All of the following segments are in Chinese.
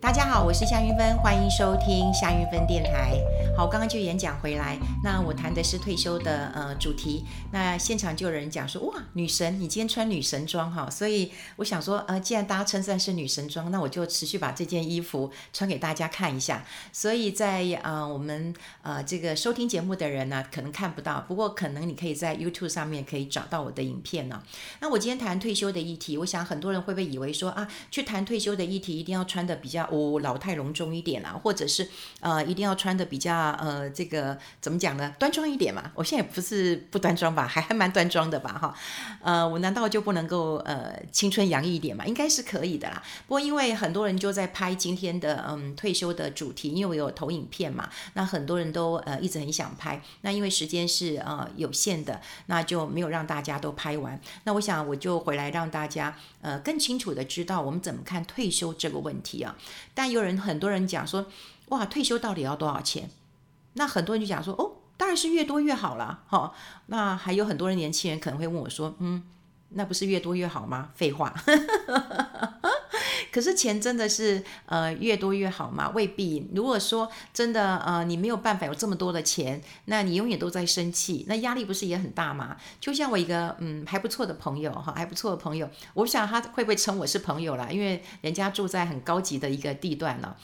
大家好，我是夏云芬，欢迎收听夏云芬电台。好，刚刚就演讲回来，那我谈的是退休的呃主题。那现场就有人讲说，哇，女神，你今天穿女神装哈，所以我想说，呃，既然大家称赞是女神装，那我就持续把这件衣服穿给大家看一下。所以在呃我们呃这个收听节目的人呢，可能看不到，不过可能你可以在 YouTube 上面可以找到我的影片呢。那我今天谈退休的议题，我想很多人会不会以为说啊，去谈退休的议题一定要穿的比较。哦，老态龙钟一点啦，或者是呃，一定要穿的比较呃，这个怎么讲呢？端庄一点嘛。我现在也不是不端庄吧，还还蛮端庄的吧，哈。呃，我难道就不能够呃青春洋溢一点嘛？应该是可以的啦。不过因为很多人就在拍今天的嗯退休的主题，因为我有投影片嘛，那很多人都呃一直很想拍，那因为时间是呃有限的，那就没有让大家都拍完。那我想我就回来让大家呃更清楚的知道我们怎么看退休这个问题啊。但有人很多人讲说，哇，退休到底要多少钱？那很多人就讲说，哦，当然是越多越好啦，哈、那还有很多人年轻人可能会问我说，嗯，那不是越多越好吗？废话。可是钱真的是呃越多越好吗？未必。如果说真的呃你没有办法有这么多的钱，那你永远都在生气，那压力不是也很大吗？就像我一个嗯还不错的朋友哈，还不错的朋友，我想他会不会称我是朋友啦？因为人家住在很高级的一个地段了。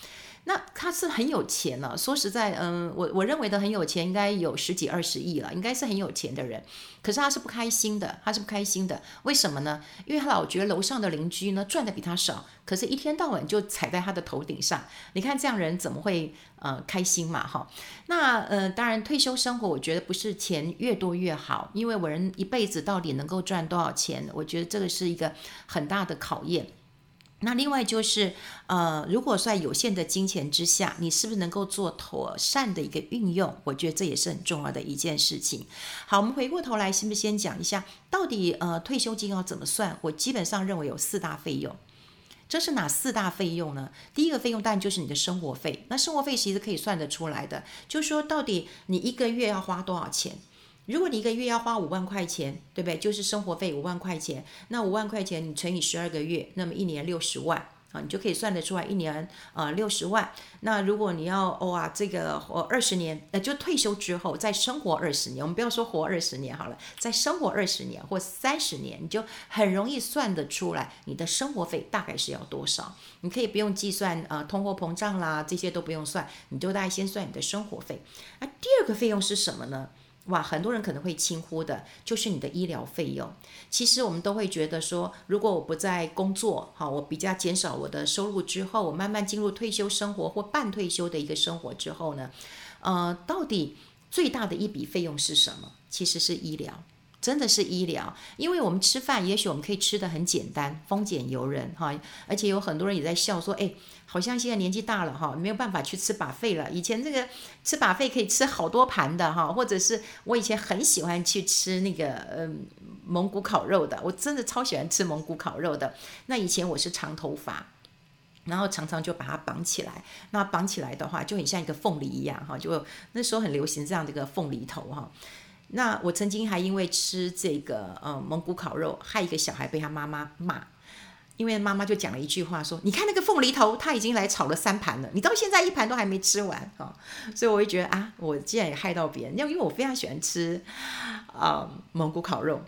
那他是很有钱了，说实在，嗯，我我认为的很有钱，应该有十几二十亿了，应该是很有钱的人。可是他是不开心的，他是不开心的。为什么呢？因为他老觉得楼上的邻居呢赚的比他少，可是一天到晚就踩在他的头顶上。你看这样人怎么会呃开心嘛？哈，那呃当然退休生活，我觉得不是钱越多越好，因为我人一辈子到底能够赚多少钱，我觉得这个是一个很大的考验。那另外就是，呃，如果在有限的金钱之下，你是不是能够做妥善的一个运用？我觉得这也是很重要的一件事情。好，我们回过头来，是不是先讲一下到底呃退休金要怎么算？我基本上认为有四大费用。这是哪四大费用呢？第一个费用当然就是你的生活费。那生活费其实可以算得出来的，就是说到底你一个月要花多少钱？如果你一个月要花五万块钱，对不对？就是生活费五万块钱，那五万块钱你乘以十二个月，那么一年六十万啊，你就可以算得出来，一年呃六十万。那如果你要哇、哦，这个活二十年，呃，就退休之后再生活二十年，我们不要说活二十年好了，再生活二十年或三十年，你就很容易算得出来你的生活费大概是要多少。你可以不用计算呃通货膨胀啦，这些都不用算，你就大概先算你的生活费。那第二个费用是什么呢？哇，很多人可能会轻忽的，就是你的医疗费用。其实我们都会觉得说，如果我不再工作，好，我比较减少我的收入之后，我慢慢进入退休生活或半退休的一个生活之后呢，呃，到底最大的一笔费用是什么？其实是医疗。真的是医疗，因为我们吃饭，也许我们可以吃得很简单，丰俭由人哈，而且有很多人也在笑说，哎，好像现在年纪大了哈，没有办法去吃 buffet 了。以前这个吃 buffet 可以吃好多盘的哈，或者是我以前很喜欢去吃那个嗯蒙古烤肉的，我真的超喜欢吃蒙古烤肉的。那以前我是长头发，然后常常就把它绑起来，那绑起来的话就很像一个凤梨一样哈，就那时候很流行这样的一个凤梨头哈。那我曾经还因为吃这个呃蒙古烤肉，害一个小孩被他妈妈骂，因为妈妈就讲了一句话说：“你看那个凤梨头，他已经来炒了三盘了，你到现在一盘都还没吃完啊！”所以我会觉得啊，我竟然也害到别人，要因为我非常喜欢吃啊、呃、蒙古烤肉。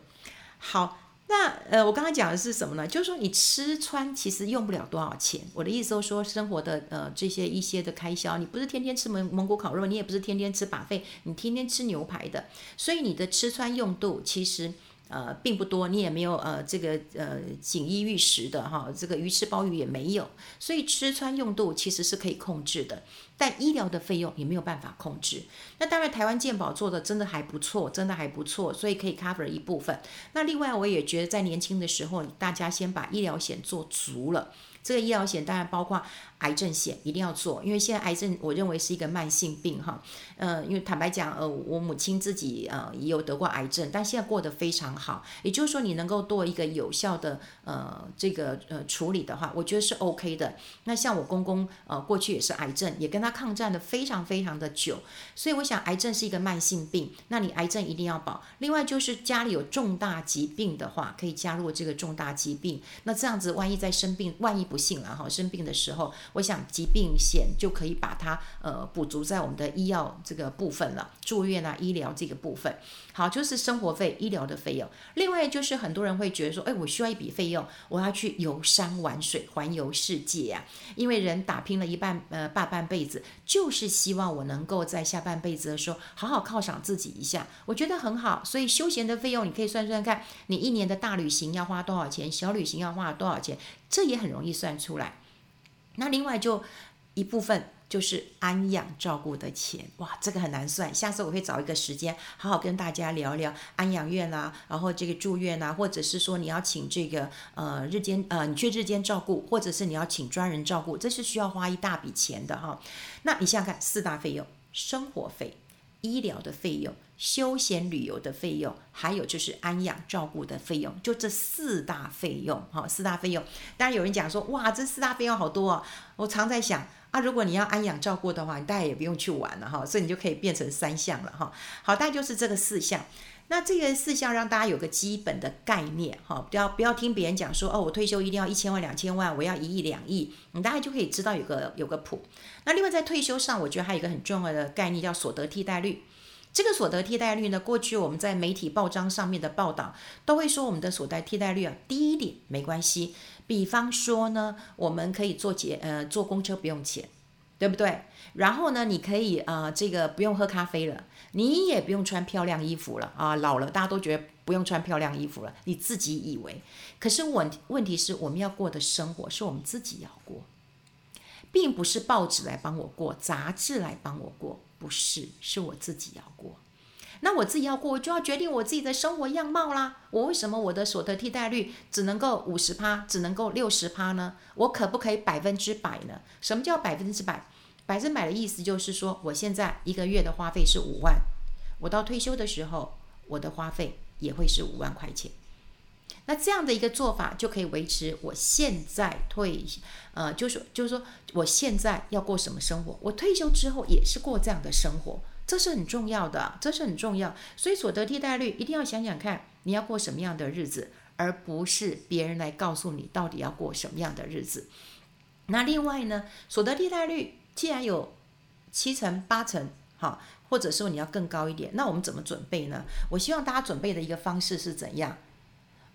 好。那呃，我刚刚讲的是什么呢？就是说你吃穿其实用不了多少钱。我的意思就是说，生活的呃这些一些的开销，你不是天天吃蒙蒙古烤肉，你也不是天天吃把费你天天吃牛排的，所以你的吃穿用度其实。呃，并不多，你也没有呃这个呃锦衣玉食的哈，这个鱼翅鲍鱼也没有，所以吃穿用度其实是可以控制的，但医疗的费用也没有办法控制。那当然，台湾健保做的真的还不错，真的还不错，所以可以 cover 一部分。那另外，我也觉得在年轻的时候，大家先把医疗险做足了。这个医疗险当然包括癌症险，一定要做，因为现在癌症我认为是一个慢性病哈。呃，因为坦白讲，呃，我母亲自己呃也有得过癌症，但现在过得非常好。也就是说，你能够做一个有效的呃这个呃处理的话，我觉得是 OK 的。那像我公公呃过去也是癌症，也跟他抗战的非常非常的久，所以我想癌症是一个慢性病，那你癌症一定要保。另外就是家里有重大疾病的话，可以加入这个重大疾病。那这样子，万一在生病，万一不幸了哈，生病的时候，我想疾病险就可以把它呃补足在我们的医药这个部分了，住院啊医疗这个部分。好，就是生活费、医疗的费用。另外就是很多人会觉得说，哎，我需要一笔费用，我要去游山玩水、环游世界啊。因为人打拼了一半呃大半辈子，就是希望我能够在下半辈子的时候好好犒赏自己一下，我觉得很好。所以休闲的费用你可以算算看，你一年的大旅行要花多少钱，小旅行要花多少钱，这也很容易算出来。那另外就一部分。就是安养照顾的钱，哇，这个很难算。下次我会找一个时间，好好跟大家聊聊安养院啊，然后这个住院啊，或者是说你要请这个呃日间呃你去日间照顾，或者是你要请专人照顾，这是需要花一大笔钱的哈。那你想想看，四大费用：生活费、医疗的费用、休闲旅游的费用，还有就是安养照顾的费用，就这四大费用哈。四大费用，当然有人讲说，哇，这四大费用好多啊。我常在想。啊，如果你要安养照顾的话，你大概也不用去玩了哈，所以你就可以变成三项了哈。好，大概就是这个四项。那这个四项让大家有个基本的概念哈，不要不要听别人讲说哦，我退休一定要一千万两千万，我要一亿两亿，你大概就可以知道有个有个谱。那另外在退休上，我觉得还有一个很重要的概念叫所得替代率。这个所得替代率呢，过去我们在媒体报章上面的报道都会说我们的所得替代率啊低一点没关系。比方说呢，我们可以坐捷呃坐公车不用钱，对不对？然后呢，你可以呃这个不用喝咖啡了，你也不用穿漂亮衣服了啊。老了大家都觉得不用穿漂亮衣服了，你自己以为。可是问问题是我们要过的生活是我们自己要过，并不是报纸来帮我过，杂志来帮我过，不是，是我自己要过。那我自己要过，我就要决定我自己的生活样貌啦。我为什么我的所得替代率只能够五十趴，只能够六十趴呢？我可不可以百分之百呢？什么叫百分之百？百分之百的意思就是说，我现在一个月的花费是五万，我到退休的时候，我的花费也会是五万块钱。那这样的一个做法就可以维持我现在退，呃，就是就是说，我现在要过什么生活，我退休之后也是过这样的生活。这是很重要的，这是很重要，所以所得替代率一定要想想看，你要过什么样的日子，而不是别人来告诉你到底要过什么样的日子。那另外呢，所得替代率既然有七成八成，好，或者说你要更高一点，那我们怎么准备呢？我希望大家准备的一个方式是怎样？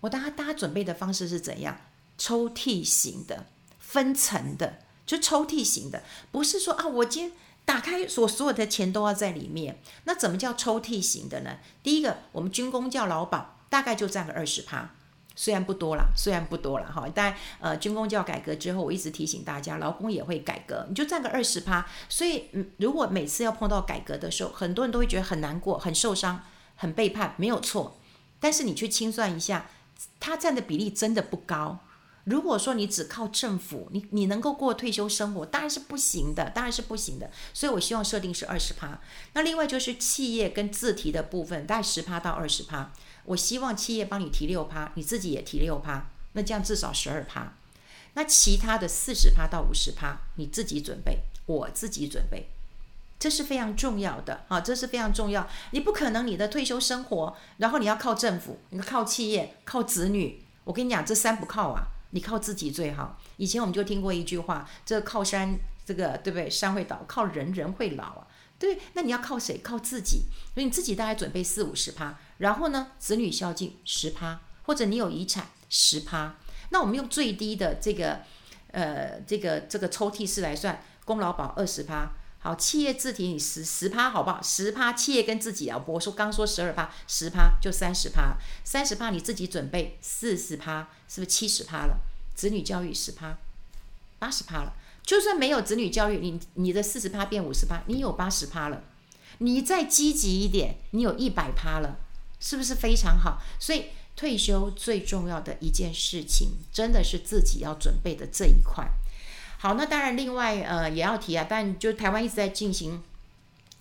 我大家大家准备的方式是怎样？抽屉型的，分层的，就抽屉型的，不是说啊，我今天。打开所所有的钱都要在里面，那怎么叫抽屉型的呢？第一个，我们军工叫劳保大概就占个二十趴，虽然不多了，虽然不多了哈。但呃，军工教改革之后，我一直提醒大家，劳工也会改革，你就占个二十趴。所以，嗯，如果每次要碰到改革的时候，很多人都会觉得很难过、很受伤、很背叛，没有错。但是你去清算一下，它占的比例真的不高。如果说你只靠政府，你你能够过退休生活，当然是不行的，当然是不行的。所以我希望设定是二十趴。那另外就是企业跟自提的部分，大概十趴到二十趴。我希望企业帮你提六趴，你自己也提六趴，那这样至少十二趴。那其他的四十趴到五十趴，你自己准备，我自己准备，这是非常重要的啊，这是非常重要。你不可能你的退休生活，然后你要靠政府，你靠企业，靠子女。我跟你讲，这三不靠啊。你靠自己最好。以前我们就听过一句话，这靠山，这个对不对？山会倒，靠人人会老啊。对，那你要靠谁？靠自己。所以你自己大概准备四五十趴，然后呢，子女孝敬十趴，或者你有遗产十趴。那我们用最低的这个，呃，这个这个抽屉式来算，公劳保二十趴。好，企业自提你十十趴，好不好？十趴，企业跟自己啊，我说刚说十二趴，十趴就三十趴，三十趴你自己准备四十趴，是不是七十趴了？子女教育十趴，八十趴了。就算没有子女教育，你你的四十趴变五十趴，你有八十趴了。你再积极一点，你有一百趴了，是不是非常好？所以退休最重要的一件事情，真的是自己要准备的这一块。好，那当然，另外呃也要提啊，但就台湾一直在进行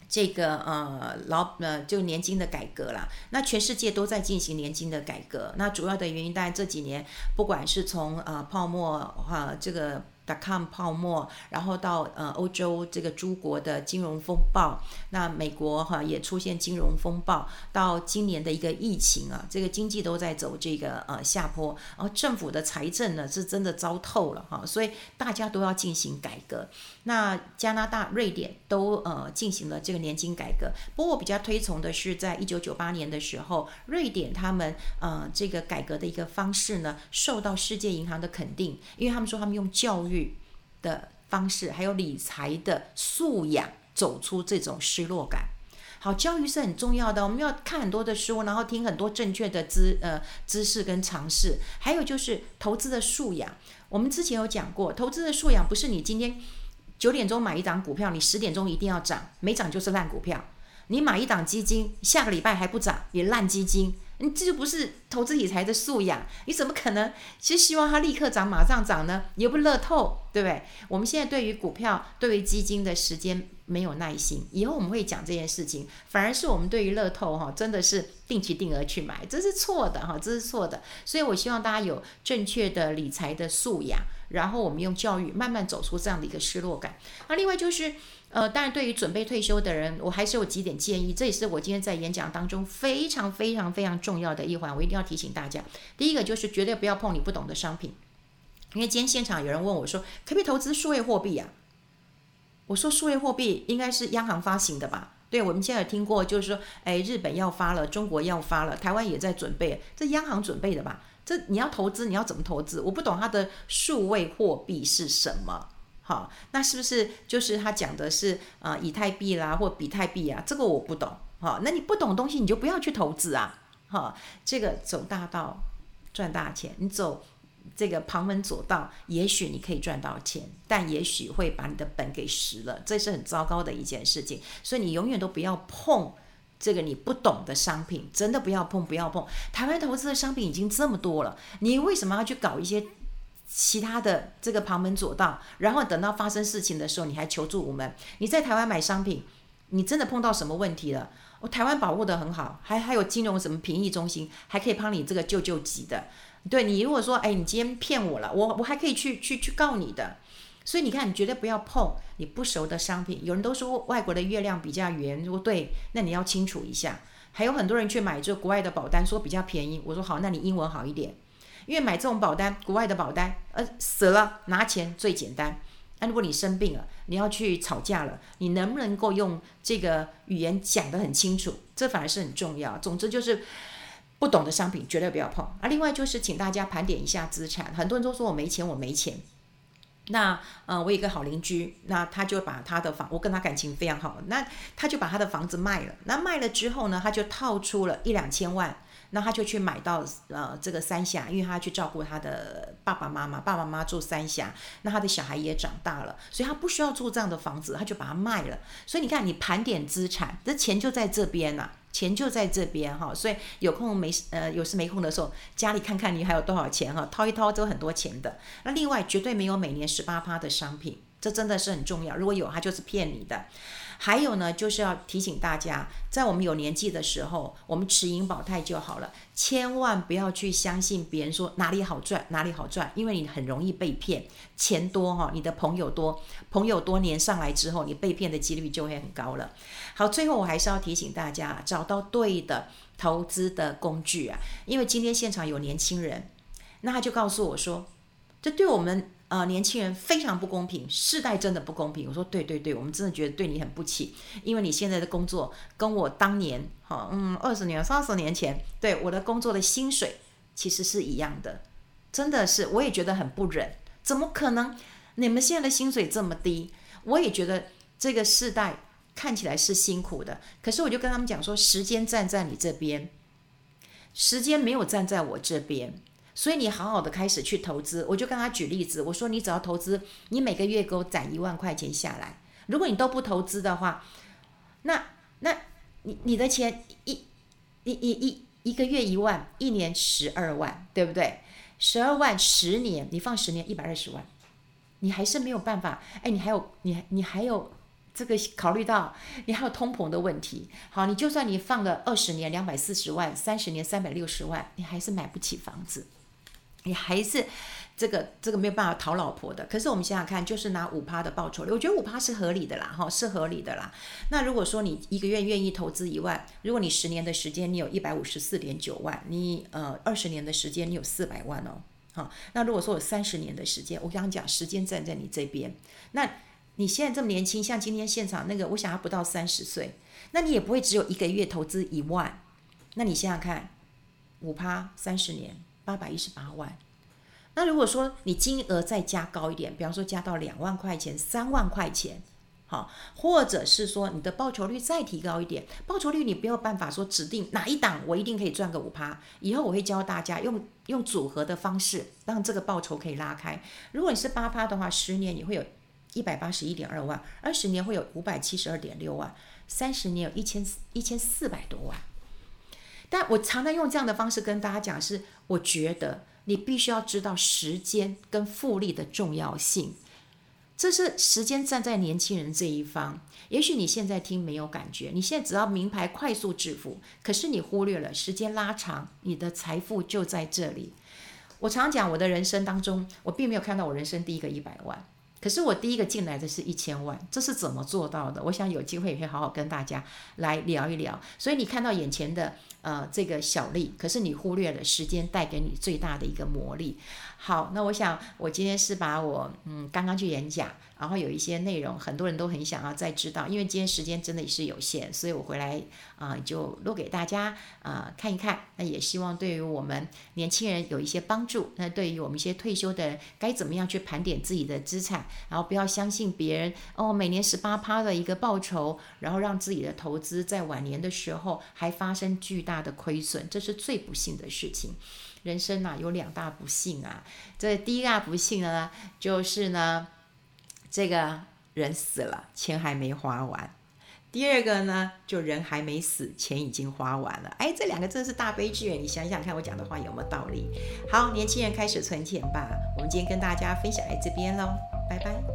这个呃老呃就年金的改革啦。那全世界都在进行年金的改革。那主要的原因，当然这几年不管是从呃泡沫哈、呃、这个 dot com 泡沫，然后到呃欧洲这个诸国的金融风暴，那美国哈也出现金融风暴，到今年的一个疫情啊，这个经济都在走这个呃下坡，然后政府的财政呢是真的糟透了哈，所以大家都要进行改革。那加拿大、瑞典都呃进行了这个年金改革，不过我比较推崇的是在一九九八年的时候，瑞典他们呃这个改革的一个方式呢受到世界银行的肯定，因为他们说他们用教育。的方式，还有理财的素养，走出这种失落感。好，教育是很重要的，我们要看很多的书，然后听很多正确的知呃知识跟常识。还有就是投资的素养，我们之前有讲过，投资的素养不是你今天九点钟买一档股票，你十点钟一定要涨，没涨就是烂股票。你买一档基金，下个礼拜还不涨，也烂基金。你这就不是投资理财的素养，你怎么可能？其实希望它立刻涨，马上涨呢？你又不乐透，对不对？我们现在对于股票、对于基金的时间没有耐心，以后我们会讲这件事情。反而是我们对于乐透哈，真的是定期定额去买，这是错的哈，这是错的。所以我希望大家有正确的理财的素养，然后我们用教育慢慢走出这样的一个失落感。那另外就是。呃，当然，对于准备退休的人，我还是有几点建议。这也是我今天在演讲当中非常非常非常重要的一环，我一定要提醒大家。第一个就是绝对不要碰你不懂的商品，因为今天现场有人问我说，可不可以投资数位货币呀？我说数位货币应该是央行发行的吧？对，我们现在有听过，就是说，哎，日本要发了，中国要发了，台湾也在准备，这央行准备的吧？这你要投资，你要怎么投资？我不懂它的数位货币是什么。好，那是不是就是他讲的是呃以太币啦或比特币啊？这个我不懂。好，那你不懂东西你就不要去投资啊。好，这个走大道赚大钱，你走这个旁门左道，也许你可以赚到钱，但也许会把你的本给蚀了，这是很糟糕的一件事情。所以你永远都不要碰这个你不懂的商品，真的不要碰，不要碰。台湾投资的商品已经这么多了，你为什么要去搞一些？其他的这个旁门左道，然后等到发生事情的时候，你还求助我们。你在台湾买商品，你真的碰到什么问题了？我台湾保护得很好，还还有金融什么评议中心，还可以帮你这个救救急的。对，你如果说，哎，你今天骗我了，我我还可以去去去告你的。所以你看，你绝对不要碰你不熟的商品。有人都说外国的月亮比较圆，如果对，那你要清楚一下。还有很多人去买这国外的保单，说比较便宜。我说好，那你英文好一点。因为买这种保单，国外的保单，呃，死了拿钱最简单。那如果你生病了，你要去吵架了，你能不能够用这个语言讲得很清楚？这反而是很重要。总之就是不懂的商品绝对不要碰。啊，另外就是请大家盘点一下资产。很多人都说我没钱，我没钱。那呃，我有一个好邻居，那他就把他的房，我跟他感情非常好，那他就把他的房子卖了。那卖了之后呢，他就套出了一两千万。那他就去买到呃这个三峡，因为他要去照顾他的爸爸妈妈，爸爸妈妈住三峡，那他的小孩也长大了，所以他不需要住这样的房子，他就把它卖了。所以你看，你盘点资产，这钱就在这边呐、钱就在这边哈。所以有空没呃有事没空的时候，家里看看你还有多少钱哈，掏一掏都很多钱的。那另外绝对没有每年十八趴的商品，这真的是很重要。如果有，他就是骗你的。还有呢，就是要提醒大家，在我们有年纪的时候，我们持盈保泰就好了，千万不要去相信别人说哪里好赚，哪里好赚，因为你很容易被骗。钱多哈，你的朋友多，朋友多年上来之后，你被骗的几率就会很高了。好，最后我还是要提醒大家，找到对的投资的工具啊，因为今天现场有年轻人，那他就告诉我说，这对我们。呃，年轻人非常不公平，世代真的不公平。我说对对对，我们真的觉得对你很不起，因为你现在的工作跟我当年，哈，嗯，二十年、三十年前，对我的工作的薪水其实是一样的，真的是，我也觉得很不忍。怎么可能？你们现在的薪水这么低？我也觉得这个世代看起来是辛苦的，可是我就跟他们讲说，时间站在你这边，时间没有站在我这边。所以你好好的开始去投资，我就跟他举例子，我说你只要投资，你每个月给我攒一万块钱下来。如果你都不投资的话，那那你你的钱一一一一一个月一万，一年十二万，对不对？十二万十年，你放十年一百二十万，你还是没有办法。哎，你还有你你还有这个考虑到你还有通膨的问题。好，你就算你放了二十年两百四十万，三十年三百六十万，你还是买不起房子。你还是这个这个没有办法讨老婆的。可是我们想想看，就是拿五趴的报酬率，我觉得五趴是合理的啦，哈，是合理的啦。那如果说你一个月愿意投资一万，如果你十年的时间你有一百五十四点九万，你呃二十年的时间你有四百万哦，好，那如果说有三十年的时间，我刚刚讲时间站在你这边，那你现在这么年轻，像今天现场那个，我想要不到三十岁，那你也不会只有一个月投资一万，那你想想看，五趴三十年八百一十八万。那如果说你金额再加高一点，比方说加到两万块钱、三万块钱，好，或者是说你的报酬率再提高一点，报酬率你没有办法说指定哪一档我一定可以赚个五趴。以后我会教大家用用组合的方式，让这个报酬可以拉开。如果你是八趴的话，十年你会有一百八十一点二万，二十年会有五百七十二点六万，三十年有一千一千四百多万。但我常常用这样的方式跟大家讲，是我觉得。你必须要知道时间跟复利的重要性，这是时间站在年轻人这一方。也许你现在听没有感觉，你现在只要名牌快速致富，可是你忽略了时间拉长，你的财富就在这里。我常讲，我的人生当中，我并没有看到我人生第一个一百万，可是我第一个进来的是一千万，这是怎么做到的？我想有机会也会好好跟大家来聊一聊。所以你看到眼前的。呃，这个小利，可是你忽略了时间带给你最大的一个魔力。好，那我想我今天是把我嗯刚刚去演讲，然后有一些内容，很多人都很想要再知道，因为今天时间真的是有限，所以我回来啊、就录给大家啊、看一看。那也希望对于我们年轻人有一些帮助。那对于我们一些退休的人，该怎么样去盘点自己的资产，然后不要相信别人哦，每年十八趴的一个报酬，然后让自己的投资在晚年的时候还发生巨大大的亏损，这是最不幸的事情。人生啊，有两大不幸啊。这第一大不幸呢，就是呢，这个人死了，钱还没花完；第二个呢，就人还没死，钱已经花完了。哎，这两个真是大悲剧。你想想看，我讲的话有没有道理？好，年轻人开始存钱吧。我们今天跟大家分享在这边喽，拜拜。